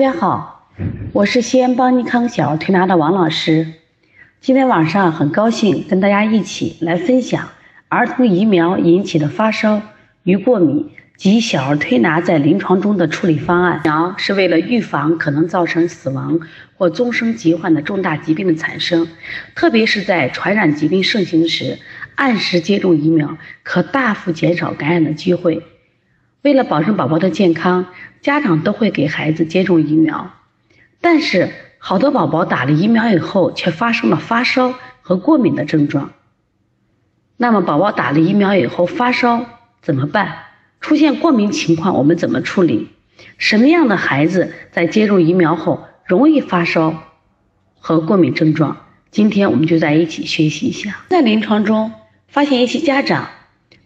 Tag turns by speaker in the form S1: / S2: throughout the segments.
S1: 大家好，我是西安邦尼康小儿推拿的王老师。今天晚上很高兴跟大家一起来分享儿童疫苗引起的发烧与过敏及小儿推拿在临床中的处理方案。疫苗是为了预防可能造成死亡或终生疾患的重大疾病的产生，特别是在传染疾病盛行时，按时接种疫苗可大幅减少感染的机会。为了保证宝宝的健康，家长都会给孩子接种疫苗。但是，好多宝宝打了疫苗以后，却发生了发烧和过敏的症状。那么，宝宝打了疫苗以后发烧怎么办？出现过敏情况，我们怎么处理？什么样的孩子在接种疫苗后容易发烧和过敏症状？今天我们就在一起学习一下。在临床中发现一些家长，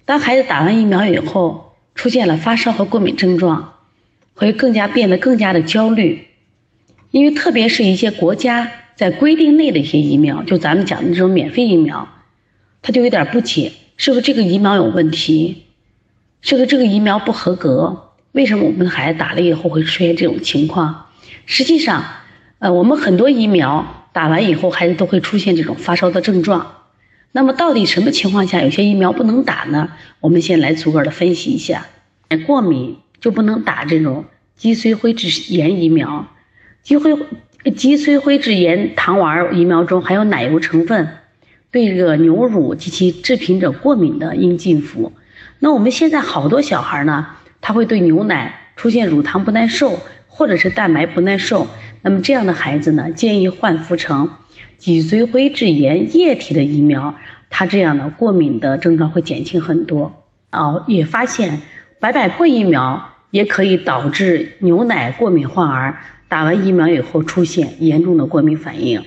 S1: 当孩子打完疫苗以后，出现了发烧和过敏症状，会更加变得更加的焦虑，因为特别是一些国家在规定内的一些疫苗，就咱们讲的这种免费疫苗，他就有点不解，是不是这个疫苗有问题？是不是这个疫苗不合格？为什么我们的孩子打了以后会出现这种情况？实际上，呃，我们很多疫苗打完以后，孩子都会出现这种发烧的症状。那么到底什么情况下有些疫苗不能打呢？我们先来逐个的分析一下。过敏就不能打这种脊髓灰质炎疫苗。脊灰脊髓灰质炎糖丸疫苗中含有奶油成分，对这个牛乳及其制品者过敏的应禁服。那我们现在好多小孩呢，他会对牛奶出现乳糖不耐受，或者是蛋白不耐受。那么这样的孩子呢，建议换服成。脊髓灰质炎液体的疫苗，它这样的过敏的症状会减轻很多。哦，也发现白百破疫苗也可以导致牛奶过敏患儿打完疫苗以后出现严重的过敏反应。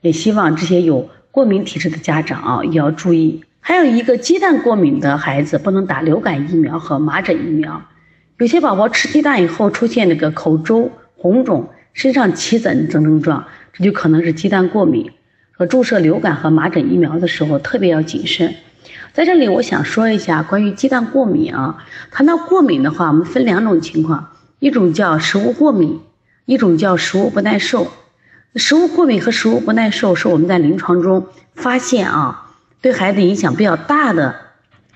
S1: 也希望这些有过敏体质的家长啊也要注意。还有一个鸡蛋过敏的孩子不能打流感疫苗和麻疹疫苗。有些宝宝吃鸡蛋以后出现那个口周红肿、身上起疹等症状。这就可能是鸡蛋过敏，和注射流感和麻疹疫苗的时候特别要谨慎。在这里，我想说一下关于鸡蛋过敏啊。谈到过敏的话，我们分两种情况，一种叫食物过敏，一种叫食物不耐受。食物过敏和食物不耐受是我们在临床中发现啊，对孩子影响比较大的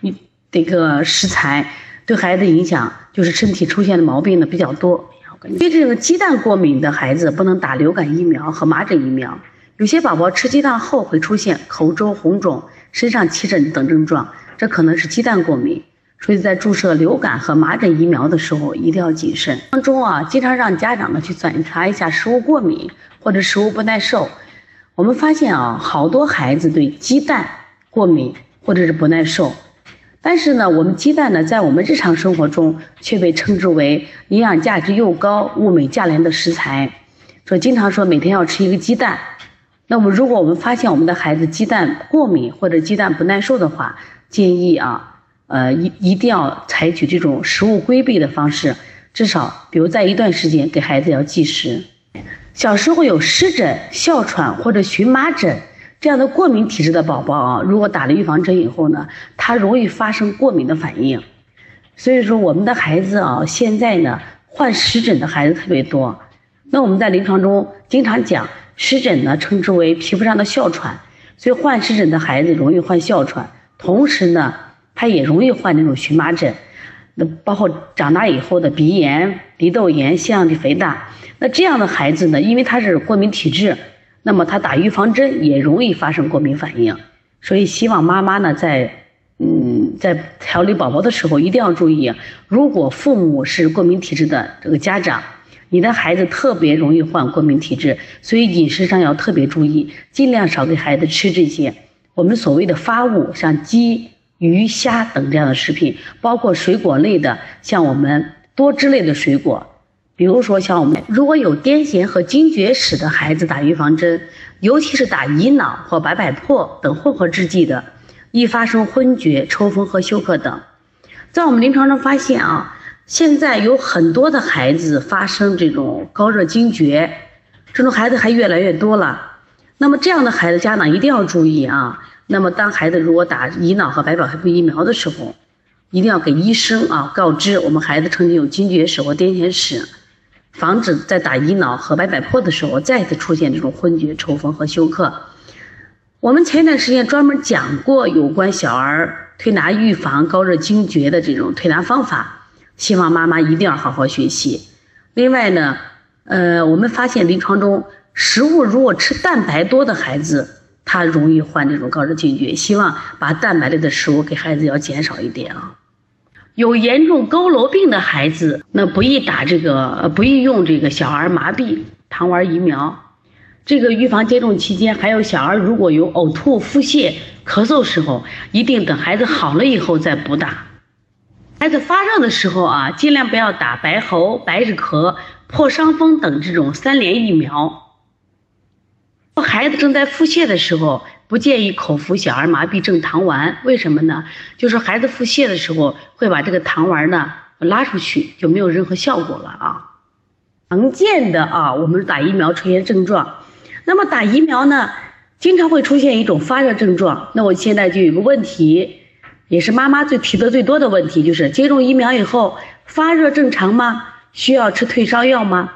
S1: 一这个食材，对孩子影响就是身体出现的毛病呢比较多。对这个鸡蛋过敏的孩子不能打流感疫苗和麻疹疫苗。有些宝宝吃鸡蛋后会出现口周红肿、身上起疹等症状，这可能是鸡蛋过敏。所以在注射流感和麻疹疫苗的时候一定要谨慎。当中啊，经常让家长呢去检查一下食物过敏或者食物不耐受。我们发现啊，好多孩子对鸡蛋过敏或者是不耐受。但是呢，我们鸡蛋呢，在我们日常生活中却被称之为营养价值又高、物美价廉的食材。说经常说每天要吃一个鸡蛋。那么，如果我们发现我们的孩子鸡蛋过敏或者鸡蛋不耐受的话，建议啊，呃，一一定要采取这种食物规避的方式，至少比如在一段时间给孩子要忌食。小时候有湿疹、哮喘或者荨麻疹。这样的过敏体质的宝宝啊，如果打了预防针以后呢，他容易发生过敏的反应。所以说，我们的孩子啊，现在呢患湿疹的孩子特别多。那我们在临床中经常讲，湿疹呢称之为皮肤上的哮喘，所以患湿疹的孩子容易患哮喘，同时呢，他也容易患那种荨麻疹。那包括长大以后的鼻炎、鼻窦炎、腺样体肥大。那这样的孩子呢，因为他是过敏体质。那么他打预防针也容易发生过敏反应，所以希望妈妈呢在嗯在调理宝宝的时候一定要注意，如果父母是过敏体质的这个家长，你的孩子特别容易患过敏体质，所以饮食上要特别注意，尽量少给孩子吃这些我们所谓的发物，像鸡、鱼、虾等这样的食品，包括水果类的，像我们多汁类的水果。比如说，像我们如果有癫痫和惊厥史的孩子打预防针，尤其是打乙脑或白百破等混合制剂的，易发生昏厥、抽风和休克等。在我们临床中发现啊，现在有很多的孩子发生这种高热惊厥，这种孩子还越来越多了。那么这样的孩子，家长一定要注意啊。那么当孩子如果打乙脑和白百破疫苗的时候，一定要给医生啊告知我们孩子曾经有惊厥史或癫痫史。防止在打乙脑和白百破的时候再次出现这种昏厥、抽风和休克。我们前一段时间专门讲过有关小儿推拿预防高热惊厥的这种推拿方法，希望妈妈一定要好好学习。另外呢，呃，我们发现临床中食物如果吃蛋白多的孩子，他容易患这种高热惊厥，希望把蛋白类的食物给孩子要减少一点啊。有严重佝偻病的孩子，那不宜打这个，不宜用这个小儿麻痹糖丸疫苗。这个预防接种期间，还有小儿如果有呕吐、腹泻、咳嗽时候，一定等孩子好了以后再补打。孩子发热的时候啊，尽量不要打白喉、白日咳、破伤风等这种三联疫苗。孩子正在腹泻的时候，不建议口服小儿麻痹症糖丸。为什么呢？就是孩子腹泻的时候，会把这个糖丸呢拉出去，就没有任何效果了啊。常见的啊，我们打疫苗出现症状。那么打疫苗呢，经常会出现一种发热症状。那我现在就有个问题，也是妈妈最提的最多的问题，就是接种疫苗以后发热正常吗？需要吃退烧药吗？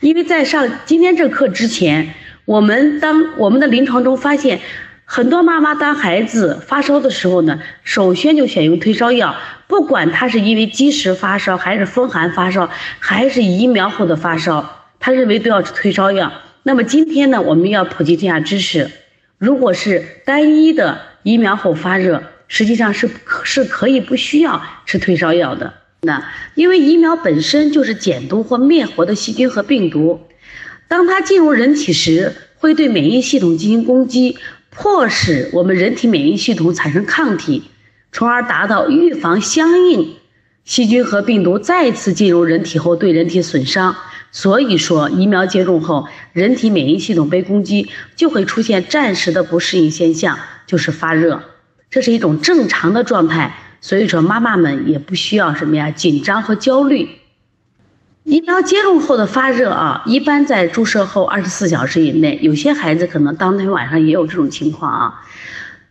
S1: 因为在上今天这课之前，我们当我们的临床中发现，很多妈妈当孩子发烧的时候呢，首先就选用退烧药，不管他是因为积食发烧，还是风寒发烧，还是疫苗后的发烧，他认为都要吃退烧药。那么今天呢，我们要普及这项知识。如果是单一的疫苗后发热，实际上是是可以不需要吃退烧药的。那因为疫苗本身就是减毒或灭活的细菌和病毒，当它进入人体时，会对免疫系统进行攻击，迫使我们人体免疫系统产生抗体，从而达到预防相应细菌和病毒再次进入人体后对人体损伤。所以说，疫苗接种后，人体免疫系统被攻击，就会出现暂时的不适应现象，就是发热，这是一种正常的状态。所以说，妈妈们也不需要什么呀紧张和焦虑。疫苗接种后的发热啊，一般在注射后二十四小时以内，有些孩子可能当天晚上也有这种情况啊。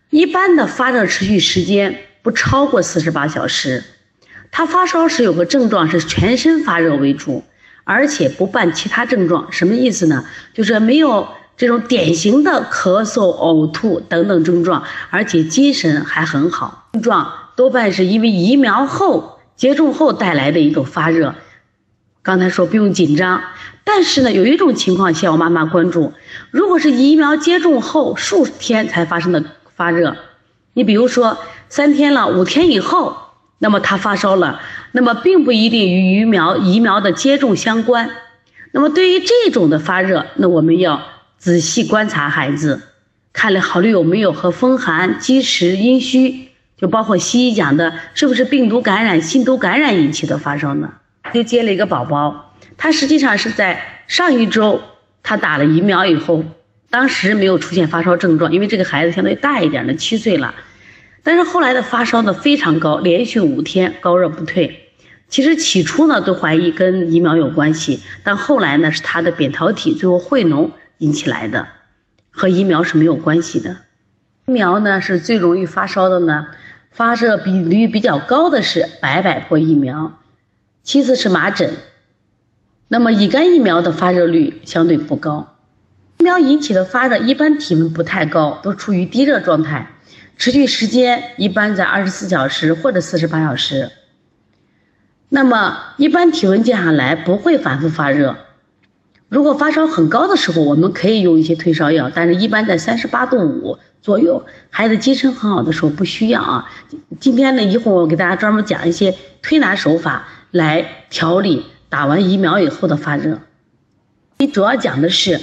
S1: 一般的发热持续时间不超过四十八小时。他发烧时有个症状是全身发热为主。而且不伴其他症状，什么意思呢？就是没有这种典型的咳嗽、呕吐等等症状，而且精神还很好。症状多半是因为疫苗后接种后带来的一种发热。刚才说不用紧张，但是呢，有一种情况需要妈妈关注：如果是疫苗接种后数天才发生的发热，你比如说三天了、五天以后。那么他发烧了，那么并不一定与疫苗疫苗的接种相关。那么对于这种的发热，那我们要仔细观察孩子，看了考虑有没有和风寒、积食、阴虚，就包括西医讲的是不是病毒感染、心毒感染引起的发烧呢？就接了一个宝宝，他实际上是在上一周他打了疫苗以后，当时没有出现发烧症状，因为这个孩子相对大一点的，七岁了。但是后来的发烧呢非常高，连续五天高热不退。其实起初呢都怀疑跟疫苗有关系，但后来呢是他的扁桃体最后汇脓引起来的，和疫苗是没有关系的。疫苗呢是最容易发烧的呢，发热比率比较高的是白百破疫苗，其次是麻疹。那么乙肝疫苗的发热率相对不高。疫苗引起的发热一般体温不太高，都处于低热状态。持续时间一般在二十四小时或者四十八小时。那么一般体温降下来不会反复发热。如果发烧很高的时候，我们可以用一些退烧药，但是一般在三十八度五左右，孩子精神很好的时候不需要啊。今天呢，一会儿我给大家专门讲一些推拿手法来调理打完疫苗以后的发热。你主要讲的是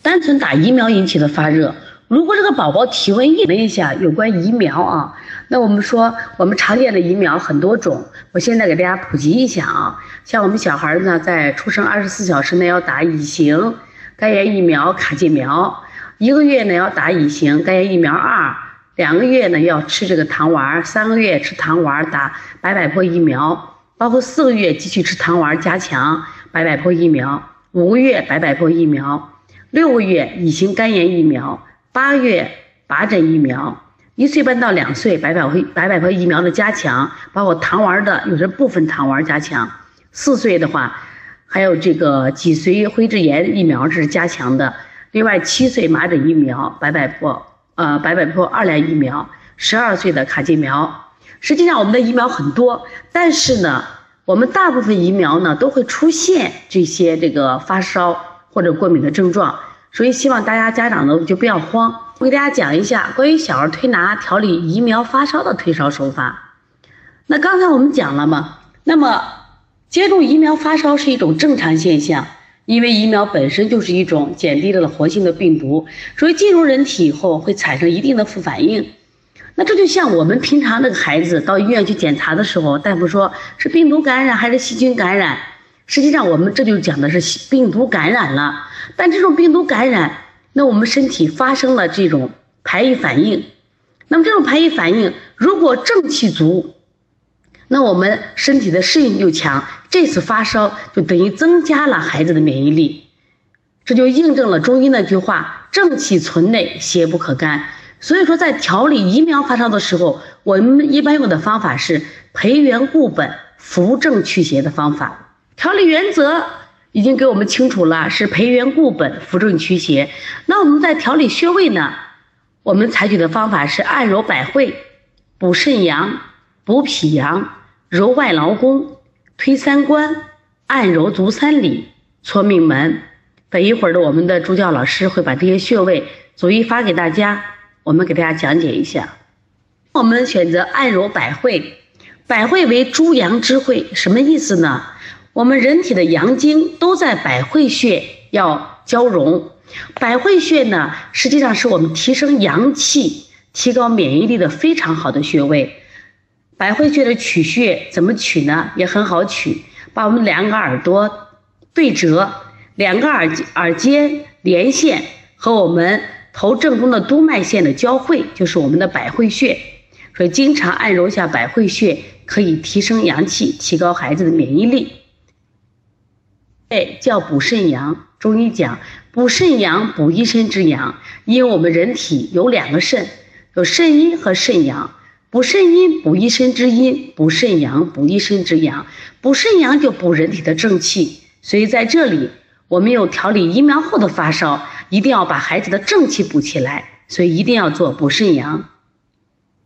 S1: 单纯打疫苗引起的发热。如果这个宝宝体温一问一下有关疫苗啊，那我们说我们常见的疫苗很多种，我现在给大家普及一下啊。像我们小孩呢，在出生二十四小时内要打乙型肝炎疫苗卡介苗，一个月呢要打乙型肝炎疫苗二，两个月呢要吃这个糖丸，三个月吃糖丸打白百破疫苗，包括四个月继续吃糖丸加强白百破疫苗，五个月白百破疫苗，六个月乙型肝炎疫苗。八月麻疹疫苗，一岁半到两岁白百会白百破疫苗的加强，包括糖丸的有些部分糖丸加强。四岁的话，还有这个脊髓灰质炎疫苗是加强的。另外，七岁麻疹疫苗、白百破呃白百破二联疫苗、十二岁的卡介苗。实际上，我们的疫苗很多，但是呢，我们大部分疫苗呢都会出现这些这个发烧或者过敏的症状，所以希望大家家长呢就不要慌。我给大家讲一下关于小儿推拿调理疫苗发烧的退烧手法。那刚才我们讲了嘛，那么接种疫苗发烧是一种正常现象。因为疫苗本身就是一种减低了活性的病毒，所以进入人体以后会产生一定的副反应。那这就像我们平常那个孩子到医院去检查的时候，大夫说是病毒感染还是细菌感染，实际上我们这就讲的是病毒感染了。但这种病毒感染，那我们身体发生了这种排异反应，那么这种排异反应如果正气足。那我们身体的适应就强，这次发烧就等于增加了孩子的免疫力，这就印证了中医那句话：正气存内，邪不可干。所以说，在调理疫苗发烧的时候，我们一般用的方法是培元固本、扶正祛邪的方法。调理原则已经给我们清楚了，是培元固本、扶正祛邪。那我们在调理穴位呢，我们采取的方法是按揉百会、补肾阳、补脾阳。揉外劳宫，推三关，按揉足三里，搓命门。等一会儿的，我们的助教老师会把这些穴位逐一发给大家，我们给大家讲解一下。我们选择按揉百会，百会为诸阳之会，什么意思呢？我们人体的阳经都在百会穴要交融。百会穴呢，实际上是我们提升阳气、提高免疫力的非常好的穴位。百会穴的取穴怎么取呢？也很好取，把我们两个耳朵对折，两个耳耳尖连线和我们头正中的督脉线的交汇，就是我们的百会穴。所以经常按揉下百会穴，可以提升阳气，提高孩子的免疫力。哎，叫补肾阳。中医讲补肾阳，补一身之阳，因为我们人体有两个肾，有肾阴和肾阳。补肾阴，补一身之阴；补肾阳，补一身之阳。补肾阳就补人体的正气。所以在这里，我们有调理疫苗后的发烧，一定要把孩子的正气补起来。所以一定要做补肾阳。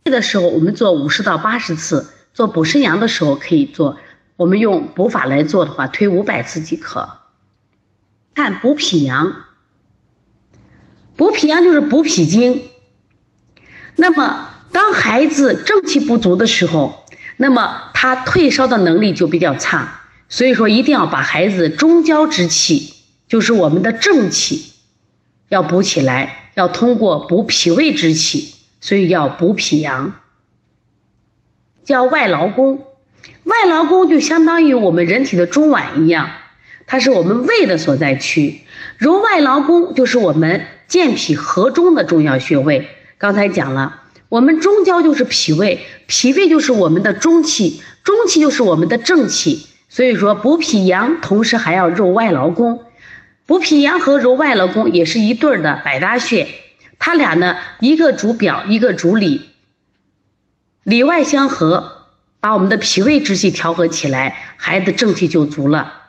S1: 的时候，我们做五十到八十次；做补肾阳的时候，可以做。我们用补法来做的话，推五百次即可。看补脾阳，补脾阳就是补脾经。那么。当孩子正气不足的时候，那么他退烧的能力就比较差。所以说，一定要把孩子中焦之气，就是我们的正气，要补起来。要通过补脾胃之气，所以要补脾阳。叫外劳宫，外劳宫就相当于我们人体的中脘一样，它是我们胃的所在区。揉外劳宫就是我们健脾和中的重要穴位。刚才讲了。我们中焦就是脾胃，脾胃就是我们的中气，中气就是我们的正气。所以说补脾阳，同时还要揉外劳宫。补脾阳和揉外劳宫也是一对儿的百搭穴，它俩呢一个主表，一个主里，里外相合，把我们的脾胃之气调和起来，孩子正气就足了。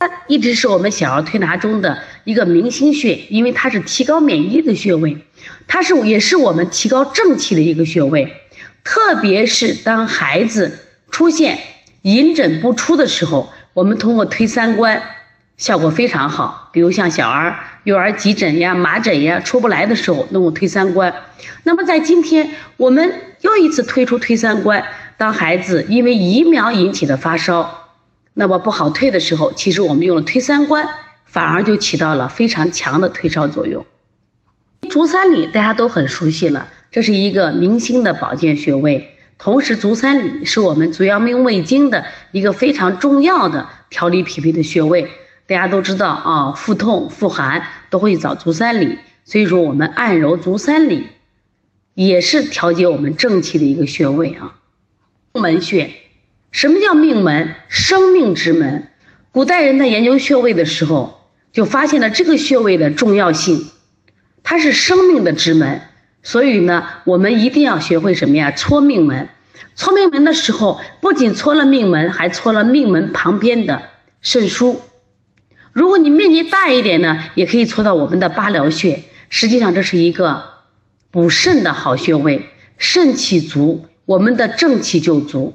S1: 它一直是我们小儿推拿中的一个明星穴，因为它是提高免疫力的穴位，它是也是我们提高正气的一个穴位。特别是当孩子出现隐疹不出的时候，我们通过推三关，效果非常好。比如像小儿幼儿急疹呀、麻疹呀出不来的时候，那我推三关。那么在今天，我们又一次推出推三关，当孩子因为疫苗引起的发烧。那么不好退的时候，其实我们用了推三关，反而就起到了非常强的退烧作用。足三里大家都很熟悉了，这是一个明星的保健穴位，同时足三里是我们足阳明胃经的一个非常重要的调理脾胃的穴位。大家都知道啊，腹痛、腹寒都会找足三里，所以说我们按揉足三里，也是调节我们正气的一个穴位啊。命门穴。什么叫命门？生命之门。古代人在研究穴位的时候，就发现了这个穴位的重要性。它是生命的之门，所以呢，我们一定要学会什么呀？搓命门。搓命门的时候，不仅搓了命门，还搓了命门旁边的肾腧。如果你面积大一点呢，也可以搓到我们的八髎穴。实际上，这是一个补肾的好穴位。肾气足，我们的正气就足；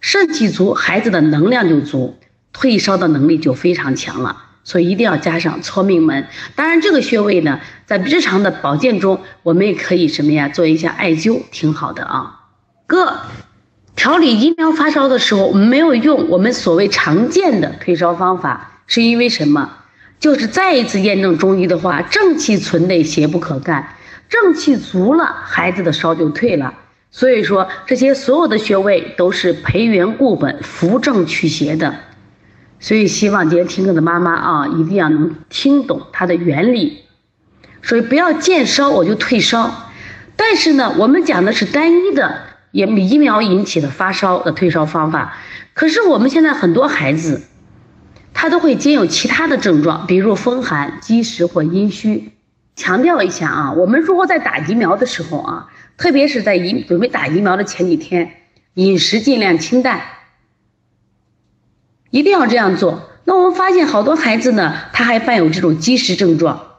S1: 肾气足，孩子的能量就足，退烧的能力就非常强了。所以一定要加上搓命门。当然，这个穴位呢，在日常的保健中，我们也可以什么呀，做一下艾灸，挺好的啊。哥，调理疫苗发烧的时候，我们没有用我们所谓常见的退烧方法，是因为什么？就是再一次验证中医的话，正气存内，邪不可干。正气足了，孩子的烧就退了。所以说，这些所有的穴位都是培元固本、扶正祛邪的。所以，希望今天听课的妈妈啊，一定要能听懂它的原理。所以，不要见烧我就退烧。但是呢，我们讲的是单一的也疫苗引起的发烧的退烧方法。可是我们现在很多孩子，他都会兼有其他的症状，比如风寒、积食或阴虚。强调一下啊，我们如果在打疫苗的时候啊，特别是在疫准备打疫苗的前几天，饮食尽量清淡。一定要这样做。那我们发现好多孩子呢，他还伴有这种积食症状。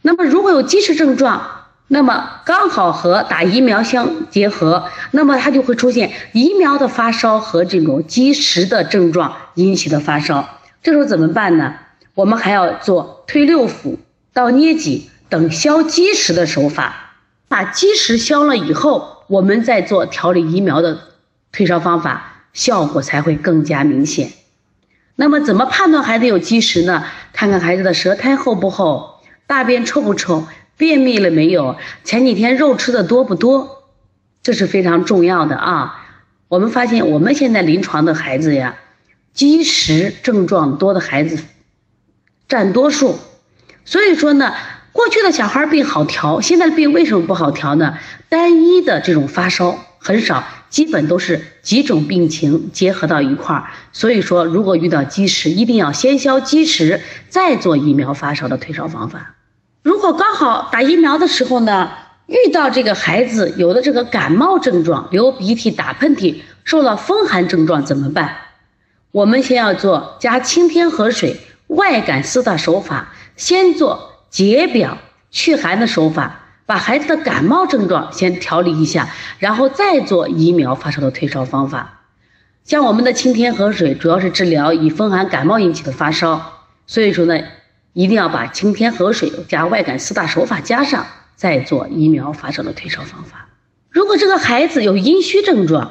S1: 那么如果有积食症状，那么刚好和打疫苗相结合，那么他就会出现疫苗的发烧和这种积食的症状引起的发烧。这时候怎么办呢？我们还要做推六腑、倒捏脊等消积食的手法，把积食消了以后，我们再做调理疫苗的退烧方法，效果才会更加明显。那么怎么判断孩子有积食呢？看看孩子的舌苔厚不厚，大便臭不臭，便秘了没有，前几天肉吃的多不多，这是非常重要的啊。我们发现我们现在临床的孩子呀，积食症状多的孩子占多数，所以说呢，过去的小孩病好调，现在的病为什么不好调呢？单一的这种发烧很少。基本都是几种病情结合到一块儿，所以说如果遇到积食，一定要先消积食，再做疫苗发烧的退烧方法。如果刚好打疫苗的时候呢，遇到这个孩子有的这个感冒症状，流鼻涕、打喷嚏，受了风寒症状怎么办？我们先要做加清天河水、外感四大手法，先做解表祛寒的手法。把孩子的感冒症状先调理一下，然后再做疫苗发烧的退烧方法。像我们的清天河水，主要是治疗以风寒感冒引起的发烧，所以说呢，一定要把清天河水加外感四大手法加上，再做疫苗发烧的退烧方法。如果这个孩子有阴虚症状，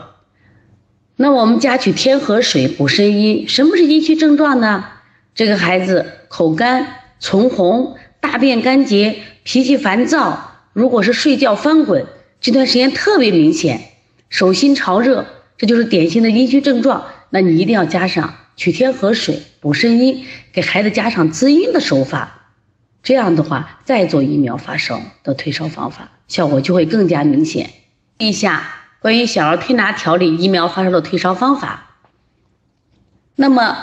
S1: 那我们加取天河水补肾阴。什么是阴虚症状呢？这个孩子口干、唇红、大便干结、脾气烦躁。如果是睡觉翻滚这段时间特别明显，手心潮热，这就是典型的阴虚症状。那你一定要加上取天河水补肾阴，给孩子加上滋阴的手法。这样的话，再做疫苗发烧的退烧方法，效果就会更加明显。一下关于小儿推拿调理疫苗发烧的退烧方法。那么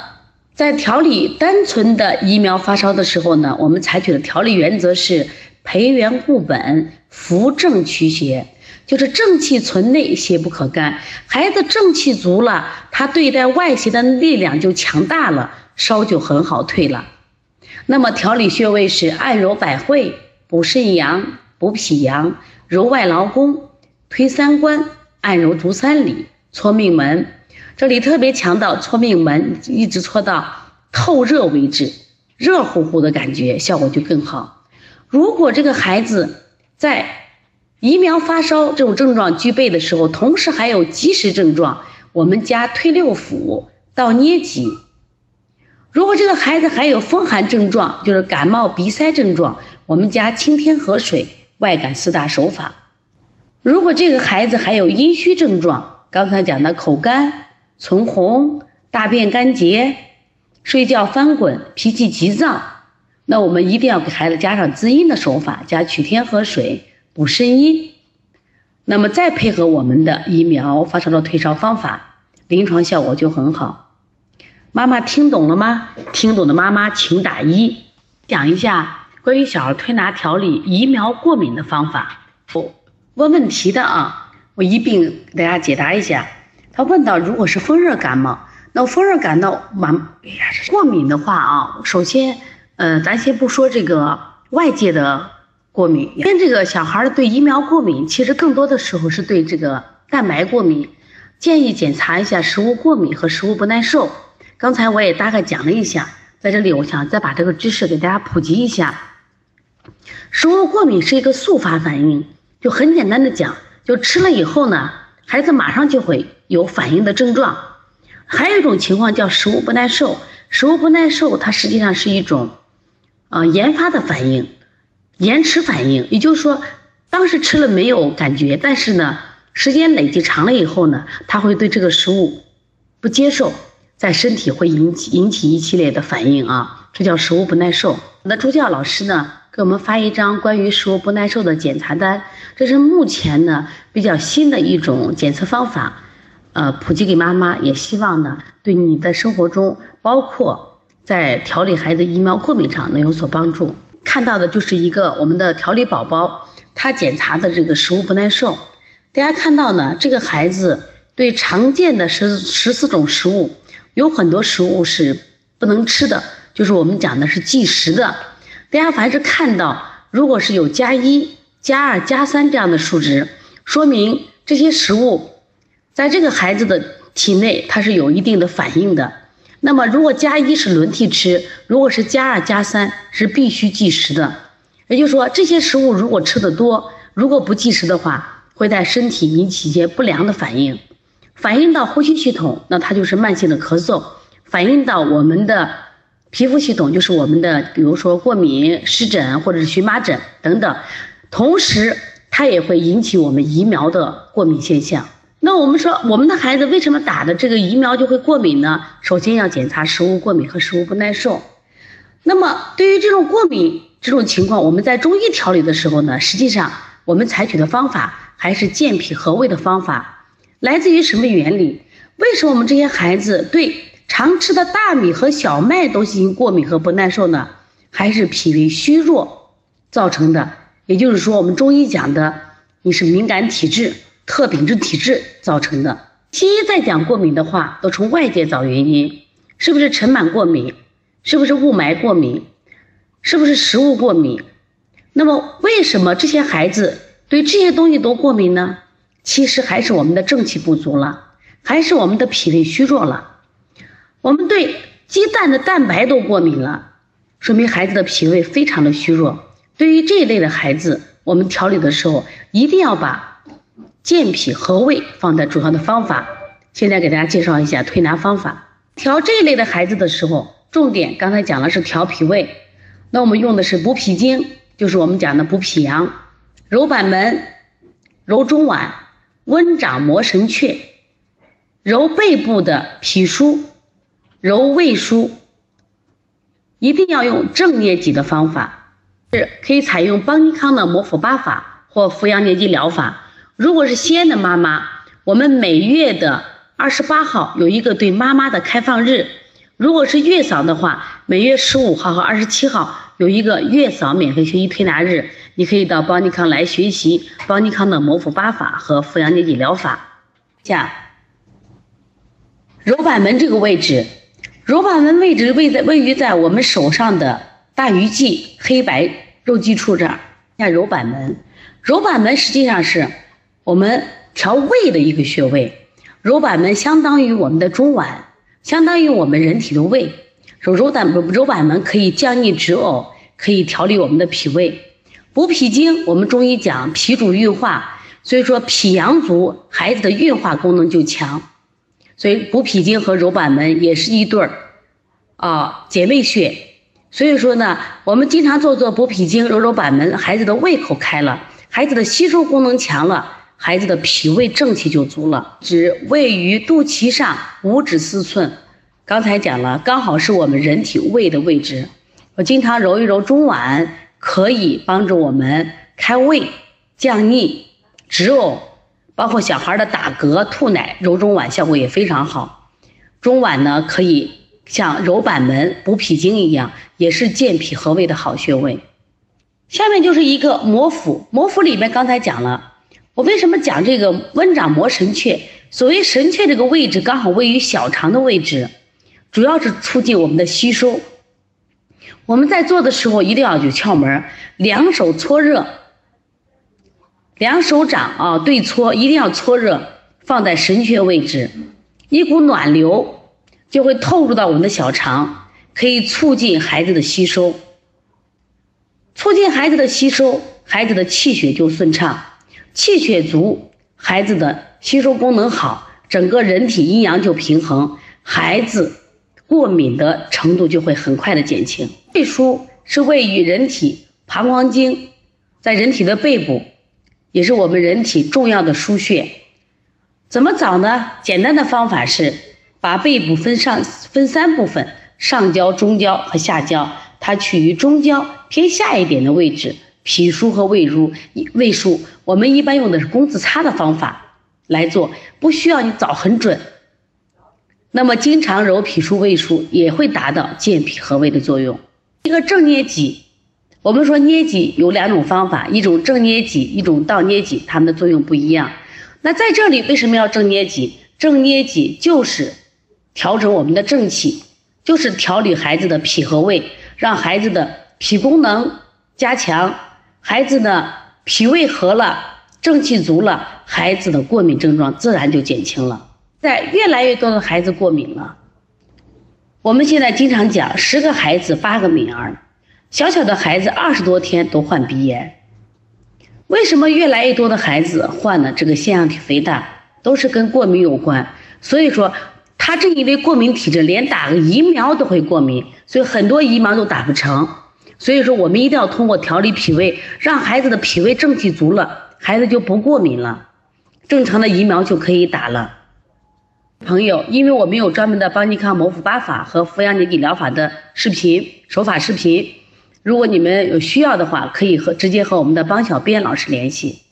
S1: 在调理单纯的疫苗发烧的时候呢，我们采取的调理原则是。培元固本，扶正驱邪，就是正气存内，邪不可干。孩子正气足了，他对待外邪的力量就强大了，烧就很好退了。那么调理穴位是按揉百会，补肾阳，补脾阳，揉外劳宫，推三关，按揉足三里，搓命门。这里特别强调搓命门，一直搓到透热为止，热乎乎的感觉，效果就更好。如果这个孩子在疫苗发烧这种症状具备的时候，同时还有积食症状，我们加推六腑、到捏脊。如果这个孩子还有风寒症状，就是感冒、鼻塞症状，我们加清天河水、外感四大手法。如果这个孩子还有阴虚症状，刚才讲的口干、唇红、大便干结、睡觉翻滚、脾气急躁。那我们一定要给孩子加上滋阴的手法，加取天河水补肾阴，那么再配合我们的疫苗发烧的退烧方法，临床效果就很好。妈妈听懂了吗？听懂的妈妈请打一。讲一下关于小儿推拿调理疫苗过敏的方法。问问题的啊，我一并给大家解答一下。他问到，如果是风热感冒，那风热感冒满，哎呀，过敏的话啊，首先，呃，咱先不说这个外界的过敏，跟这个小孩对疫苗过敏，其实更多的时候是对这个蛋白过敏。建议检查一下食物过敏和食物不耐受。刚才我也大概讲了一下，在这里我想再把这个知识给大家普及一下。食物过敏是一个速发反应，就很简单的讲，就吃了以后呢，孩子马上就会有反应的症状。还有一种情况叫食物不耐受，食物不耐受它实际上是一种，呃，研发的反应，延迟反应。也就是说，当时吃了没有感觉，但是呢，时间累积长了以后呢，他会对这个食物不接受，在身体会引起引起一系列的反应啊，这叫食物不耐受。那助教老师呢？给我们发一张关于食物不耐受的检查单，这是目前呢比较新的一种检测方法，呃，普及给妈妈，也希望呢对你的生活中，包括在调理孩子疫苗过敏上能有所帮助。看到的就是一个我们的调理宝宝，他检查的这个食物不耐受，大家看到呢，这个孩子对常见的十十四种食物，有很多食物是不能吃的，就是我们讲的是忌食的。大家凡是看到，如果是有加一、加二、加三这样的数值，说明这些食物在这个孩子的体内它是有一定的反应的。那么，如果加一是轮替吃，如果是加二、加三是必须忌食的。也就是说，这些食物如果吃的多，如果不忌食的话，会在身体引起一些不良的反应，反映到呼吸系统，那它就是慢性的咳嗽；反映到我们的。皮肤系统就是我们的，比如说过敏、湿疹或者是荨麻疹等等，同时它也会引起我们疫苗的过敏现象。那我们说，我们的孩子为什么打的这个疫苗就会过敏呢？首先要检查食物过敏和食物不耐受。那么对于这种过敏这种情况，我们在中医调理的时候呢，实际上我们采取的方法还是健脾和胃的方法。来自于什么原理？为什么我们这些孩子对？常吃的大米和小麦都进行过敏和不耐受呢，还是脾胃虚弱造成的？也就是说，我们中医讲的你是敏感体质、特禀质体质造成的。西医在讲过敏的话，都从外界找原因，是不是尘螨过敏？是不是雾霾过敏？是不是食物过敏？那么，为什么这些孩子对这些东西都过敏呢？其实还是我们的正气不足了，还是我们的脾胃虚弱了。我们对鸡蛋的蛋白都过敏了，说明孩子的脾胃非常的虚弱。对于这一类的孩子，我们调理的时候一定要把健脾和胃放在主要的方法。现在给大家介绍一下推拿方法。调这一类的孩子的时候，重点刚才讲了是调脾胃，那我们用的是补脾经，就是我们讲的补脾阳，揉板门，揉中脘，温掌摩神阙，揉背部的脾腧。揉胃腧，一定要用正捏脊的方法，是可以采用邦尼康的摩腹八法或扶阳捏脊疗法。如果是西安的妈妈，我们每月的二十八号有一个对妈妈的开放日；如果是月嫂的话，每月十五号和二十七号有一个月嫂免费学习推拿日，你可以到邦尼康来学习邦尼康的摩腹八法和扶阳捏脊疗法。下揉板门这个位置。揉板门位置位在位于在我们手上的大鱼际黑白肉际处这儿。看揉板门，揉板门实际上是我们调胃的一个穴位。揉板门相当于我们的中脘，相当于我们人体的胃。揉揉板揉板门可以降逆止呕，可以调理我们的脾胃。补脾经，我们中医讲脾主运化，所以说脾阳足，孩子的运化功能就强。所以补脾经和揉板门也是一对儿，啊姐妹穴。所以说呢，我们经常做做补脾经、揉揉板门，孩子的胃口开了，孩子的吸收功能强了，孩子的脾胃正气就足了。指位于肚脐上五指四寸，刚才讲了，刚好是我们人体胃的位置。我经常揉一揉中脘，可以帮助我们开胃、降逆、止呕。包括小孩的打嗝、吐奶，揉中脘效果也非常好。中脘呢，可以像揉板门、补脾经一样，也是健脾和胃的好穴位。下面就是一个摩腹，摩腹里面刚才讲了，我为什么讲这个温掌摩神阙？所谓神阙这个位置刚好位于小肠的位置，主要是促进我们的吸收。我们在做的时候一定要有窍门，两手搓热，两手掌啊对搓，一定要搓热，放在神阙位置，一股暖流就会透入到我们的小肠，可以促进孩子的吸收。促进孩子的吸收，孩子的气血就顺畅，气血足，孩子的吸收功能好，整个人体阴阳就平衡，孩子过敏的程度就会很快的减轻。背腧是位于人体膀胱经，在人体的背部，也是我们人体重要的腧穴。怎么找呢？简单的方法是把背部分上分三部分：上焦、中焦和下焦。它取于中焦偏下一点的位置，脾腧和胃腧，胃腧，我们一般用的是工字擦的方法来做，不需要你找很准。那么经常揉脾腧、胃腧也会达到健脾和胃的作用。一个正捏脊，我们说捏脊有两种方法，一种正捏脊，一种倒捏脊，它们的作用不一样。那在这里为什么要正捏脊？正捏脊就是调整我们的正气，就是调理孩子的脾和胃。让孩子的脾功能加强，孩子的脾胃和了，正气足了，孩子的过敏症状自然就减轻了。在越来越多的孩子过敏了，我们现在经常讲十个孩子八个敏儿，小小的孩子二十多天都患鼻炎，为什么越来越多的孩子患了这个腺样体肥大，都是跟过敏有关。所以说。他正因为过敏体质，连打个疫苗都会过敏，所以很多疫苗都打不成。所以说，我们一定要通过调理脾胃，让孩子的脾胃正气足了，孩子就不过敏了，正常的疫苗就可以打了。朋友，因为我们有专门的邦尼康某府八法和扶阳年给疗法的视频手法视频，如果你们有需要的话，可以和直接和我们的邦小编老师联系。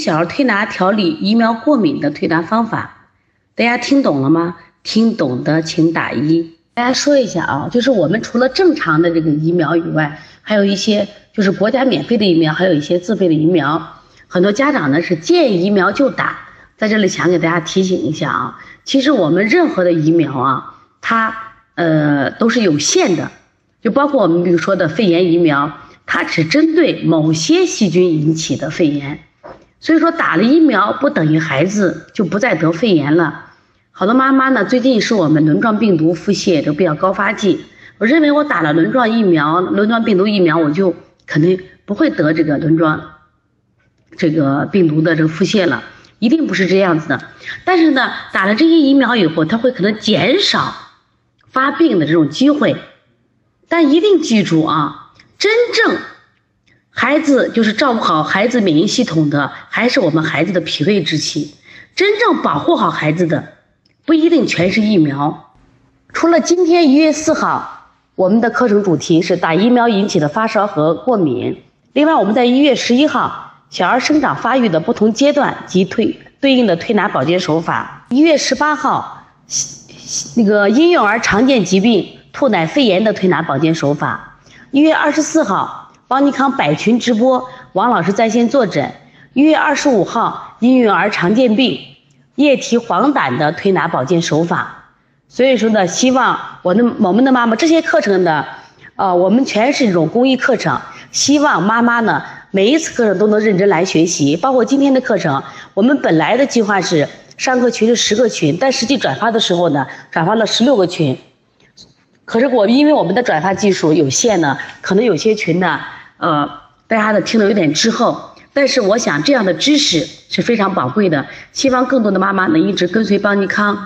S1: 小儿推拿调理疫苗过敏的推拿方法，大家听懂了吗？听懂的请打一。大家说一下啊，就是我们除了正常的这个疫苗以外，还有一些就是国家免费的疫苗，还有一些自费的疫苗。很多家长呢是见疫苗就打，在这里想给大家提醒一下啊，其实我们任何的疫苗啊，它呃都是有限的，就包括我们比如说的肺炎疫苗，它只针对某些细菌引起的肺炎，所以说打了疫苗不等于孩子就不再得肺炎了。好多妈妈呢，最近是我们轮状病毒腹泻都比较高发季。我认为我打了轮状疫苗、轮状病毒疫苗，我就肯定不会得这个轮状这个病毒的这个腹泻了，一定不是这样子的。但是呢，打了这些疫苗以后，它会可能减少发病的这种机会。但一定记住啊，真正孩子就是照顾好孩子免疫系统的，还是我们孩子的脾胃之气。真正保护好孩子的。不一定全是疫苗，除了今天一月四号，我们的课程主题是打疫苗引起的发烧和过敏。另外，我们在一月十一号，小儿生长发育的不同阶段及推对应的推拿保健手法。一月十八号，那个婴幼儿常见疾病吐奶肺炎的推拿保健手法。一月二十四号，邦尼康百群直播，王老师在线坐诊。一月二十五号，婴幼儿常见病。液体黄疸的推拿保健手法，所以说呢，希望我的我们的妈妈这些课程呢，呃，我们全是这种公益课程，希望妈妈呢每一次课程都能认真来学习，包括今天的课程，我们本来的计划是上课群是十个群，但实际转发的时候呢，转发了十六个群，可是我因为我们的转发技术有限呢，可能有些群呢，呃，大家呢听得有点滞后。但是我想，这样的知识是非常宝贵的。希望更多的妈妈能一直跟随邦尼康，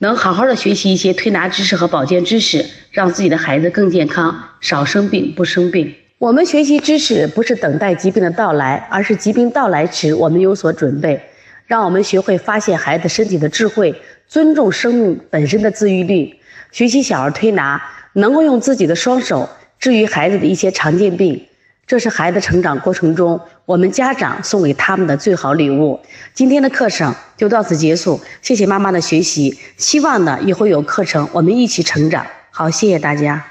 S1: 能好好的学习一些推拿知识和保健知识，让自己的孩子更健康，少生病，不生病。我们学习知识不是等待疾病的到来，而是疾病到来时我们有所准备。让我们学会发现孩子身体的智慧，尊重生命本身的自愈力。学习小儿推拿，能够用自己的双手治愈孩子的一些常见病。这是孩子成长过程中我们家长送给他们的最好礼物。今天的课程就到此结束，谢谢妈妈的学习，希望呢以后有课程我们一起成长。好，谢谢大家。